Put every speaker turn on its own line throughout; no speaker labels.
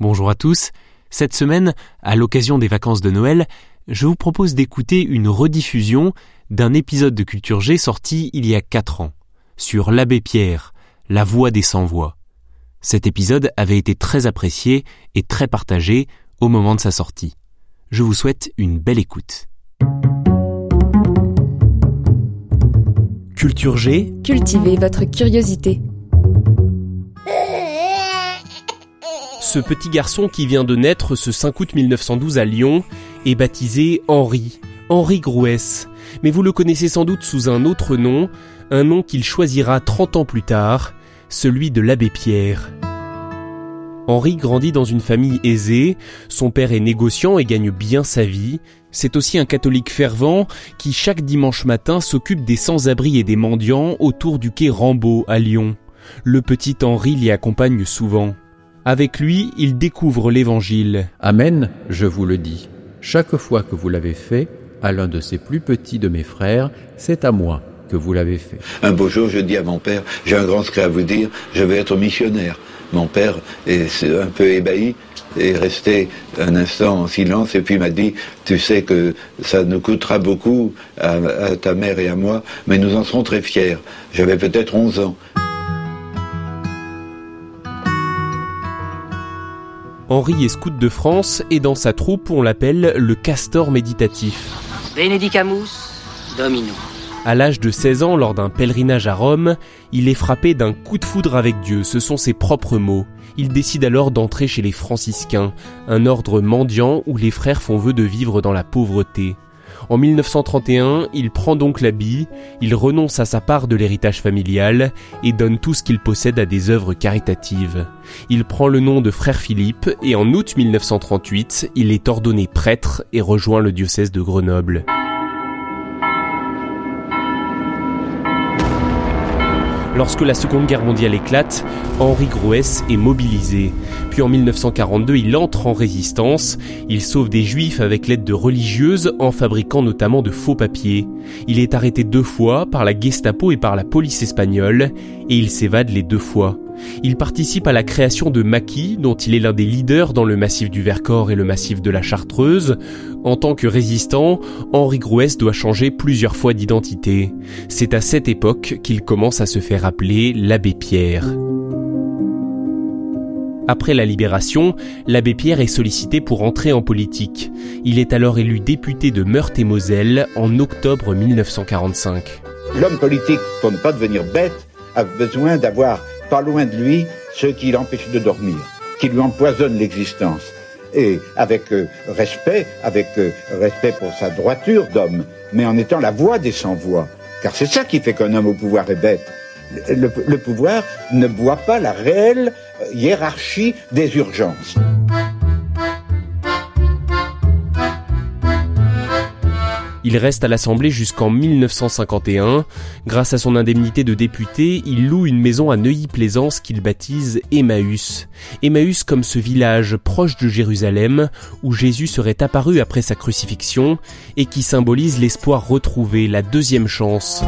Bonjour à tous. Cette semaine, à l'occasion des vacances de Noël, je vous propose d'écouter une rediffusion d'un épisode de Culture G sorti il y a 4 ans, sur l'abbé Pierre, la voix des sans-voix. Cet épisode avait été très apprécié et très partagé au moment de sa sortie. Je vous souhaite une belle écoute. Culture G,
Cultivez votre curiosité.
Ce petit garçon qui vient de naître ce 5 août 1912 à Lyon est baptisé Henri, Henri Grouès. Mais vous le connaissez sans doute sous un autre nom, un nom qu'il choisira 30 ans plus tard, celui de l'abbé Pierre. Henri grandit dans une famille aisée, son père est négociant et gagne bien sa vie. C'est aussi un catholique fervent qui chaque dimanche matin s'occupe des sans-abri et des mendiants autour du quai Rambaud à Lyon. Le petit Henri l'y accompagne souvent. Avec lui, il découvre l'Évangile.
Amen, je vous le dis. Chaque fois que vous l'avez fait, à l'un de ces plus petits de mes frères, c'est à moi que vous l'avez fait.
Un beau jour, je dis à mon père, j'ai un grand secret à vous dire, je vais être missionnaire. Mon père est un peu ébahi, est resté un instant en silence et puis m'a dit, tu sais que ça nous coûtera beaucoup à, à ta mère et à moi, mais nous en serons très fiers. J'avais peut-être 11 ans.
Henri est scout de France et dans sa troupe on l'appelle le castor méditatif.
Benedicamus Domino.
À l'âge de 16 ans, lors d'un pèlerinage à Rome, il est frappé d'un coup de foudre avec Dieu, ce sont ses propres mots. Il décide alors d'entrer chez les franciscains, un ordre mendiant où les frères font vœu de vivre dans la pauvreté. En 1931, il prend donc l'habit, il renonce à sa part de l'héritage familial et donne tout ce qu'il possède à des œuvres caritatives. Il prend le nom de frère Philippe et en août 1938, il est ordonné prêtre et rejoint le diocèse de Grenoble. Lorsque la Seconde Guerre mondiale éclate, Henri Grouès est mobilisé. Puis en 1942, il entre en résistance. Il sauve des juifs avec l'aide de religieuses en fabriquant notamment de faux papiers. Il est arrêté deux fois par la Gestapo et par la police espagnole et il s'évade les deux fois. Il participe à la création de Maquis, dont il est l'un des leaders dans le massif du Vercors et le massif de la Chartreuse. En tant que résistant, Henri Grouès doit changer plusieurs fois d'identité. C'est à cette époque qu'il commence à se faire appeler l'abbé Pierre. Après la libération, l'abbé Pierre est sollicité pour entrer en politique. Il est alors élu député de Meurthe-et-Moselle en octobre 1945.
L'homme politique, pour ne pas devenir bête, a besoin d'avoir pas loin de lui ceux qui l'empêchent de dormir, qui lui empoisonnent l'existence. Et avec euh, respect, avec euh, respect pour sa droiture d'homme, mais en étant la voix des sans-voix. Car c'est ça qui fait qu'un homme au pouvoir est bête. Le, pouvoir ne voit pas la réelle euh, hiérarchie des urgences.
Il reste à l'Assemblée jusqu'en 1951. Grâce à son indemnité de député, il loue une maison à Neuilly-Plaisance qu'il baptise Emmaüs. Emmaüs comme ce village proche de Jérusalem où Jésus serait apparu après sa crucifixion et qui symbolise l'espoir retrouvé, la deuxième chance.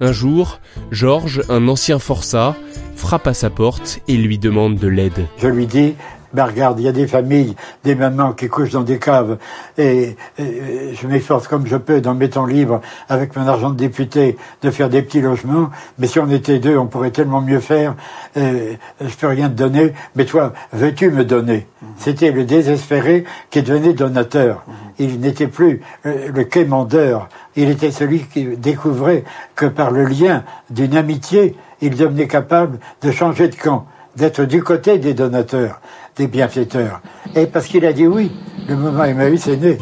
Un jour, Georges, un ancien forçat, frappe à sa porte et lui demande de l'aide.
Je lui dis, ben regarde, il y a des familles, des mamans qui couchent dans des caves, et, et je m'efforce comme je peux, dans mes temps libres, avec mon argent de député, de faire des petits logements, mais si on était deux, on pourrait tellement mieux faire, et je peux rien te donner, mais toi, veux-tu me donner? C'était le désespéré qui devenait donateur. Il n'était plus euh, le quémandeur, il était celui qui découvrait que par le lien d'une amitié, il devenait capable de changer de camp d'être du côté des donateurs, des bienfaiteurs. Et parce qu'il a dit oui, le mouvement Emmaüs est né.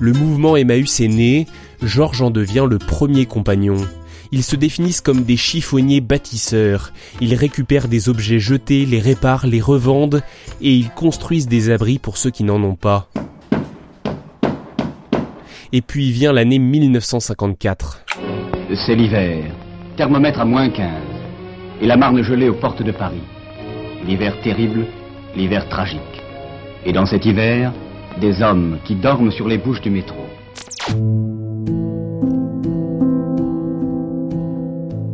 Le mouvement Emmaüs est né, Georges en devient le premier compagnon. Ils se définissent comme des chiffonniers bâtisseurs. Ils récupèrent des objets jetés, les réparent, les revendent et ils construisent des abris pour ceux qui n'en ont pas. Et puis vient l'année 1954.
C'est l'hiver. Thermomètre à moins 15. Et la marne gelée aux portes de Paris. L'hiver terrible, l'hiver tragique. Et dans cet hiver, des hommes qui dorment sur les bouches du métro.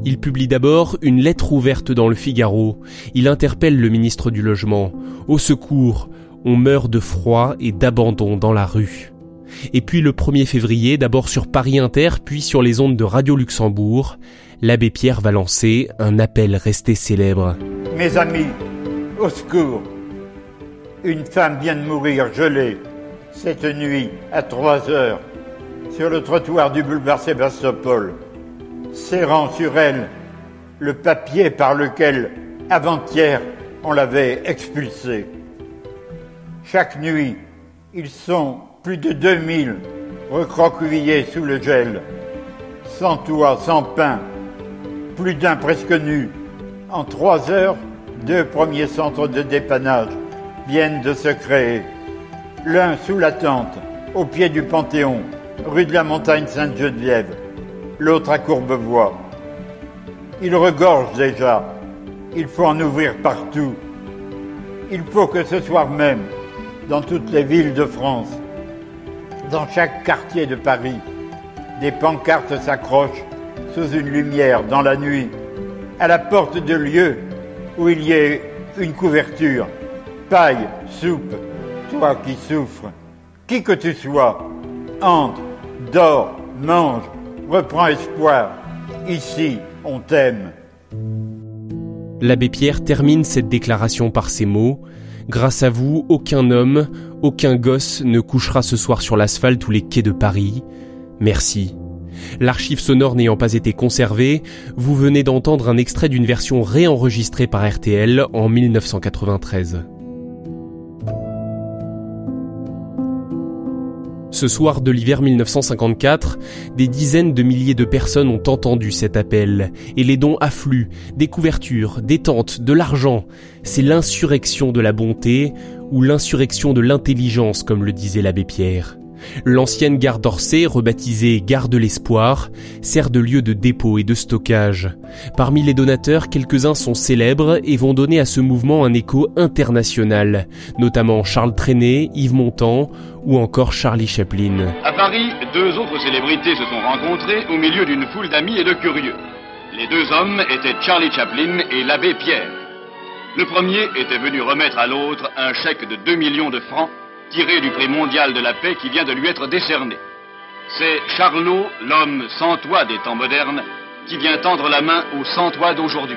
Il publie d'abord une lettre ouverte dans le Figaro. Il interpelle le ministre du Logement. Au secours, on meurt de froid et d'abandon dans la rue. Et puis le 1er février, d'abord sur Paris Inter, puis sur les ondes de Radio Luxembourg, l'abbé Pierre va lancer un appel resté célèbre.
Mes amis, au secours Une femme vient de mourir gelée cette nuit à 3 heures sur le trottoir du boulevard Sébastopol serrant sur elle le papier par lequel, avant-hier, on l'avait expulsé. Chaque nuit, ils sont plus de 2000 recroquevillés sous le gel, sans toit, sans pain, plus d'un presque nu. En trois heures, deux premiers centres de dépannage viennent de se créer. L'un sous la tente, au pied du Panthéon, rue de la Montagne Sainte-Geneviève l'autre à Courbevoie. Il regorge déjà. Il faut en ouvrir partout. Il faut que ce soir même, dans toutes les villes de France, dans chaque quartier de Paris, des pancartes s'accrochent sous une lumière dans la nuit, à la porte de lieux où il y ait une couverture. Paille, soupe, toi qui souffres, qui que tu sois, entre, dors, mange, reprends espoir. Ici, on t'aime.
L'abbé Pierre termine cette déclaration par ces mots. Grâce à vous, aucun homme, aucun gosse ne couchera ce soir sur l'asphalte ou les quais de Paris. Merci. L'archive sonore n'ayant pas été conservée, vous venez d'entendre un extrait d'une version réenregistrée par RTL en 1993. Ce soir de l'hiver 1954, des dizaines de milliers de personnes ont entendu cet appel, et les dons affluent, des couvertures, des tentes, de l'argent. C'est l'insurrection de la bonté, ou l'insurrection de l'intelligence, comme le disait l'abbé Pierre. L'ancienne gare d'Orsay, rebaptisée Gare de l'Espoir, sert de lieu de dépôt et de stockage. Parmi les donateurs, quelques-uns sont célèbres et vont donner à ce mouvement un écho international, notamment Charles Trenet, Yves Montand ou encore Charlie Chaplin.
À Paris, deux autres célébrités se sont rencontrées au milieu d'une foule d'amis et de curieux. Les deux hommes étaient Charlie Chaplin et l'abbé Pierre. Le premier était venu remettre à l'autre un chèque de 2 millions de francs tiré du prix mondial de la paix qui vient de lui être décerné. C'est Charlot, l'homme sans toit des temps modernes, qui vient tendre la main au sans toit d'aujourd'hui.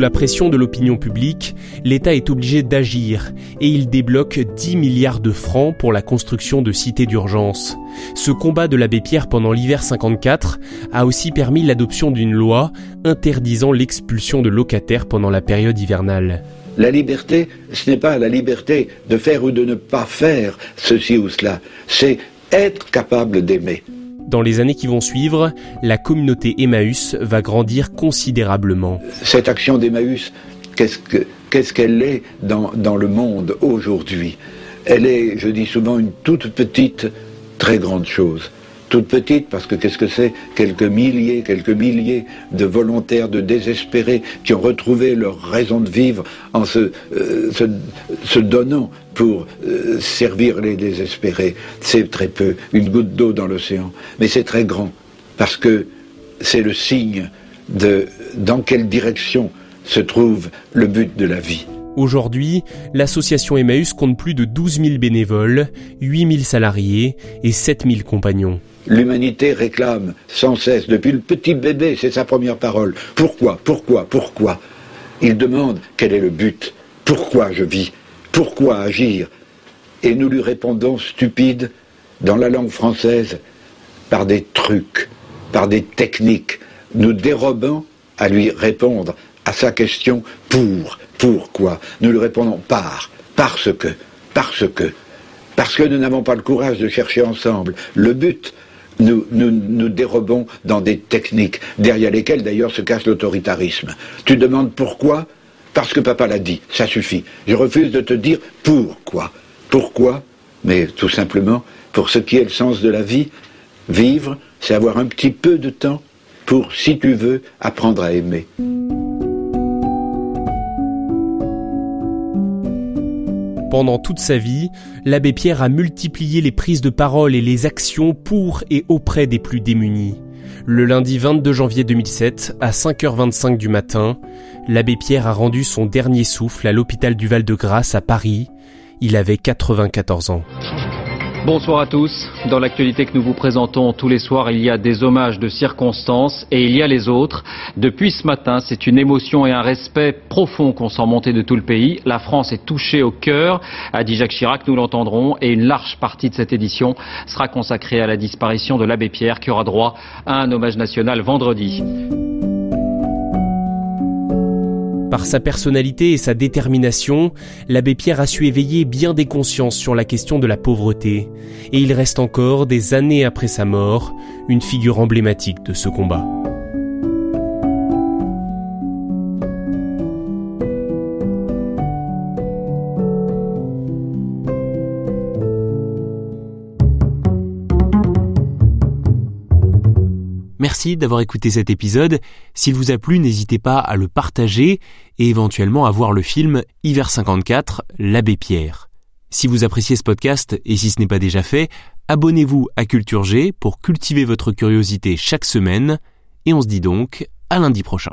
La pression de l'opinion publique, l'État est obligé d'agir et il débloque 10 milliards de francs pour la construction de cités d'urgence. Ce combat de l'abbé Pierre pendant l'hiver 54 a aussi permis l'adoption d'une loi interdisant l'expulsion de locataires pendant la période hivernale.
La liberté, ce n'est pas la liberté de faire ou de ne pas faire ceci ou cela, c'est être capable d'aimer.
Dans les années qui vont suivre, la communauté Emmaüs va grandir considérablement.
Cette action d'Emmaüs, qu'est-ce qu'elle est dans, le monde aujourd'hui? Elle est, je dis souvent, une toute petite, très grande chose toute petite, parce que qu'est-ce que c'est Quelques milliers, quelques milliers de volontaires, de désespérés, qui ont retrouvé leur raison de vivre en se, euh, donnant pour euh, servir les désespérés. C'est très peu, une goutte d'eau dans l'océan, mais c'est très grand, parce que c'est le signe de dans quelle direction se trouve le but de la vie.
Aujourd'hui, l'association Emmaüs compte plus de 12 000 bénévoles, 8 000 salariés et 7 000 compagnons.
L'humanité réclame sans cesse, depuis le petit bébé, c'est sa première parole. Pourquoi Pourquoi Pourquoi? Il demande quel est le but Pourquoi je vis? Pourquoi agir? Et nous lui répondons stupide, dans la langue française, par des trucs, par des techniques. Nous dérobons à lui répondre à sa question pour, pourquoi. Nous lui répondons par, Parce que, parce que, parce que nous n'avons pas le courage de chercher ensemble le but, nous, nous, nous, dérobons dans des techniques, derrière lesquelles d'ailleurs se cache l'autoritarisme. Tu demandes pourquoi Parce que papa l'a dit, ça suffit. Je refuse de te dire pourquoi. Pourquoi Mais tout simplement, pour ce qui est le sens de la vie, vivre, c'est avoir un petit peu de temps pour, si tu veux, apprendre à aimer.
Pendant toute sa vie, l'abbé Pierre a multiplié les prises de parole et les actions pour et auprès des plus démunis. Le lundi 22 janvier 2007, à 5h25 du matin, l'abbé Pierre a rendu son dernier souffle à l'hôpital du Val-de-Grâce à Paris. Il avait 94 ans.
Bonsoir à tous. Dans l'actualité que nous vous présentons tous les soirs, il y a des hommages de circonstances et il y a les autres. Depuis ce matin, c'est une émotion et un respect profond qu'on sent monter de tout le pays. La France est touchée au cœur, a dit Jacques Chirac, nous l'entendrons, et une large partie de cette édition sera consacrée à la disparition de l'abbé Pierre qui aura droit à un hommage national vendredi.
Par sa personnalité et sa détermination, l'abbé Pierre a su éveiller bien des consciences sur la question de la pauvreté, et il reste encore, des années après sa mort, une figure emblématique de ce combat. Merci d'avoir écouté cet épisode. S'il vous a plu, n'hésitez pas à le partager et éventuellement à voir le film Hiver 54, l'abbé Pierre. Si vous appréciez ce podcast et si ce n'est pas déjà fait, abonnez-vous à Culture G pour cultiver votre curiosité chaque semaine et on se dit donc à lundi prochain.